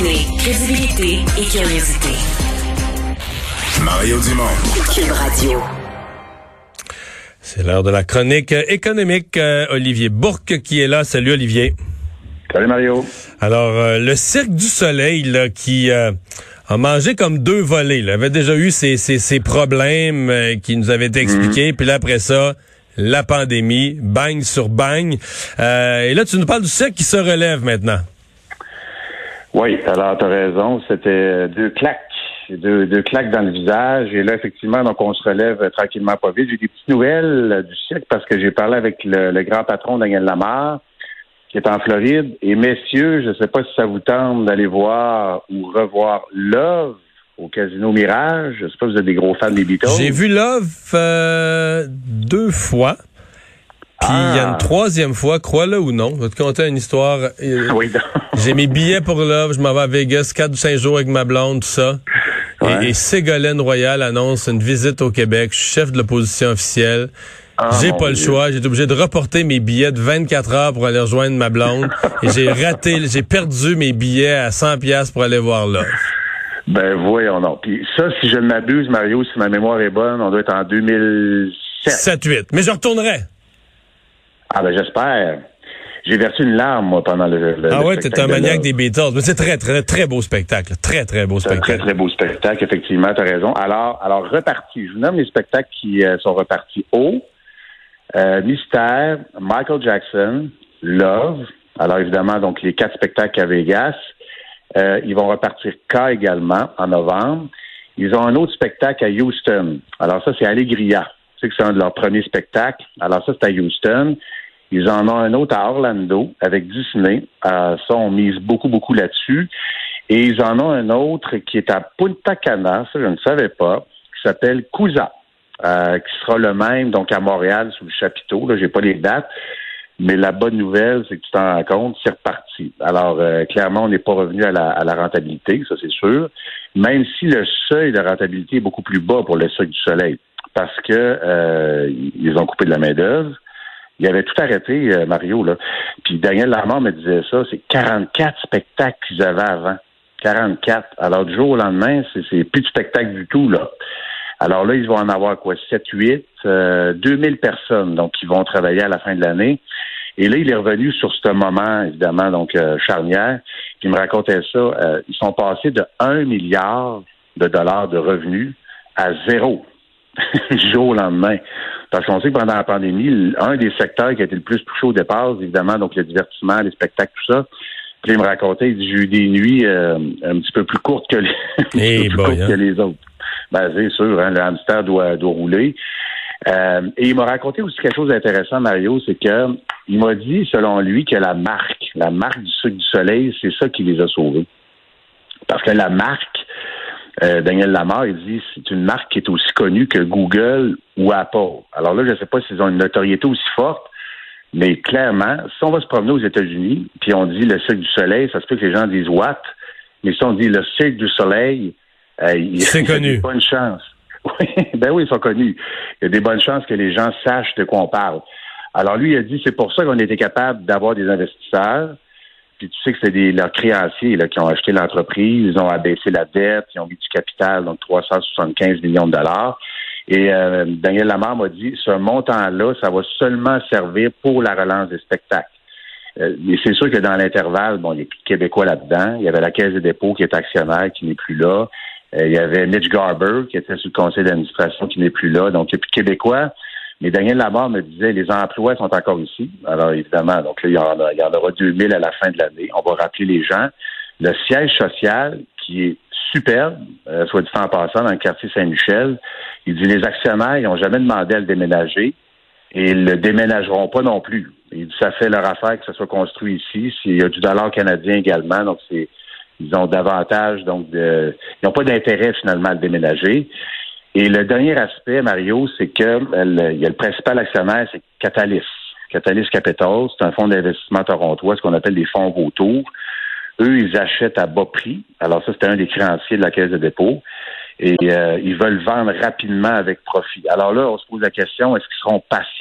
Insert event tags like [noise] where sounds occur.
Combiner crédibilité et curiosité. Mario Dumont. Cube Radio. C'est l'heure de la chronique économique. Euh, Olivier Bourque qui est là. Salut Olivier. Salut Mario. Alors, euh, le Cirque du Soleil là, qui euh, a mangé comme deux volets. Il avait déjà eu ses, ses, ses problèmes qui nous avaient été expliqués. Puis là, après ça, la pandémie, bang sur bang. et là, tu nous parles du cirque qui se relève maintenant. Oui, alors tu as raison. C'était deux claques deux, deux claques dans le visage. Et là, effectivement, donc on se relève tranquillement pas vite. J'ai des petites nouvelles euh, du cirque parce que j'ai parlé avec le, grand patron Daniel Lamar, qui est en Floride. Et messieurs, je ne sais pas si ça vous tente d'aller voir ou revoir Love au Casino Mirage. Je ne sais pas si vous êtes des gros fans des Beatles. J'ai vu Love euh, deux fois. Puis il y a une ah. troisième fois, crois-le ou non, je vais te conter une histoire. Oui, [laughs] J'ai mes billets pour Love, je m'en vais à Vegas, quatre ou cinq jours avec ma blonde, tout ça. Et, Ségolène Royal annonce une visite au Québec. Je suis chef de l'opposition officielle. Ah, j'ai pas le choix. J'ai été obligé de reporter mes billets de 24 heures pour aller rejoindre ma blonde. [laughs] et j'ai raté, j'ai perdu mes billets à 100 pièces pour aller voir là. Ben voyons non. Puis ça, si je ne m'abuse, Mario, si ma mémoire est bonne, on doit être en 2007. 7-8. Mais je retournerai. Ah ben j'espère. J'ai versé une larme, moi, pendant le, le Ah ouais, t'es un maniaque des Beatles. Mais c'est très, très, très beau spectacle. Très, très beau spectacle. très, très beau spectacle, effectivement, t'as raison. Alors, alors, reparti. Je vous nomme les spectacles qui euh, sont repartis haut. Euh, Mystère, Michael Jackson, Love. Alors, évidemment, donc, les quatre spectacles à Vegas. Euh, ils vont repartir K également, en novembre. Ils ont un autre spectacle à Houston. Alors, ça, c'est Allegria. Tu sais que c'est un de leurs premiers spectacles. Alors, ça, c'est à Houston. Ils en ont un autre à Orlando avec Disney. Euh, ça, on mise beaucoup, beaucoup là-dessus. Et ils en ont un autre qui est à Punta Cana, ça, je ne savais pas, qui s'appelle Cousa, euh, qui sera le même, donc à Montréal, sous le chapiteau. Là, j'ai pas les dates. Mais la bonne nouvelle, c'est que tu t'en rends compte, c'est reparti. Alors, euh, clairement, on n'est pas revenu à la, à la, rentabilité, ça c'est sûr. Même si le seuil de rentabilité est beaucoup plus bas pour le seuil du soleil, parce que euh, ils ont coupé de la main d'œuvre. Il avait tout arrêté, euh, Mario. Là. Puis Daniel Lamar me disait ça, c'est 44 spectacles qu'ils avaient avant. 44. Alors, du jour au lendemain, c'est plus de spectacle du tout, là. Alors là, ils vont en avoir quoi? 7, 8, euh, 2000 personnes, donc, qui vont travailler à la fin de l'année. Et là, il est revenu sur ce moment, évidemment, donc, euh, charnière. Puis il me racontait ça. Euh, ils sont passés de 1 milliard de dollars de revenus à zéro. [laughs] du jour au lendemain. Parce qu'on sait que pendant la pandémie, un des secteurs qui a été le plus touché au départ, évidemment, donc le divertissement, les spectacles, tout ça. Puis il me racontait, il dit, j'ai eu des nuits euh, un petit peu plus courtes que les, [laughs] hey plus courtes que hein. les autres. Ben, c'est sûr, hein, le hamster doit, doit rouler. Euh, et il m'a raconté aussi quelque chose d'intéressant, Mario, c'est que il m'a dit, selon lui, que la marque, la marque du sucre du soleil, c'est ça qui les a sauvés. Parce que la marque, euh, Daniel Lamar, il dit c'est une marque qui est aussi connue que Google ou Apple. Alors là, je ne sais pas s'ils ont une notoriété aussi forte, mais clairement, si on va se promener aux États-Unis, puis on dit le Cirque du Soleil, ça se peut que les gens disent what, mais si on dit le Cirque du Soleil, euh, il y a des bonnes chances. [laughs] Oui, ben oui, ils sont connus. Il y a des bonnes chances que les gens sachent de quoi on parle. Alors lui, il a dit c'est pour ça qu'on était capable d'avoir des investisseurs puis tu sais que c'est des leurs créanciers là, qui ont acheté l'entreprise, ils ont abaissé la dette, ils ont mis du capital, donc 375 millions de dollars. Et euh, Daniel Lamar m'a dit, ce montant-là, ça va seulement servir pour la relance des spectacles. Euh, mais c'est sûr que dans l'intervalle, bon, il y a plus de Québécois là-dedans. Il y avait la Caisse des dépôts qui est actionnaire, qui n'est plus là. Euh, il y avait Mitch Garber, qui était sur le conseil d'administration, qui n'est plus là. Donc, il n'y a plus de Québécois. Mais Daniel Lamar me disait, les emplois sont encore ici. Alors, évidemment, donc là, il y en, a, il y en aura 2000 à la fin de l'année. On va rappeler les gens. Le siège social, qui est superbe, euh, soit dit en passant, dans le quartier Saint-Michel, il dit, les actionnaires, ils n'ont jamais demandé à le déménager et ils le déménageront pas non plus. Il dit, ça fait leur affaire que ça soit construit ici. Il y a du dollar canadien également, donc c'est, ils ont davantage, donc de, ils n'ont pas d'intérêt finalement à le déménager. Et le dernier aspect, Mario, c'est que il y a le principal actionnaire, c'est Catalyst. Catalyst Capital, c'est un fonds d'investissement torontois, ce qu'on appelle des fonds vautours. Eux, ils achètent à bas prix. Alors ça, c'était un des créanciers de la Caisse de dépôt. Et euh, ils veulent vendre rapidement avec profit. Alors là, on se pose la question, est-ce qu'ils seront patients?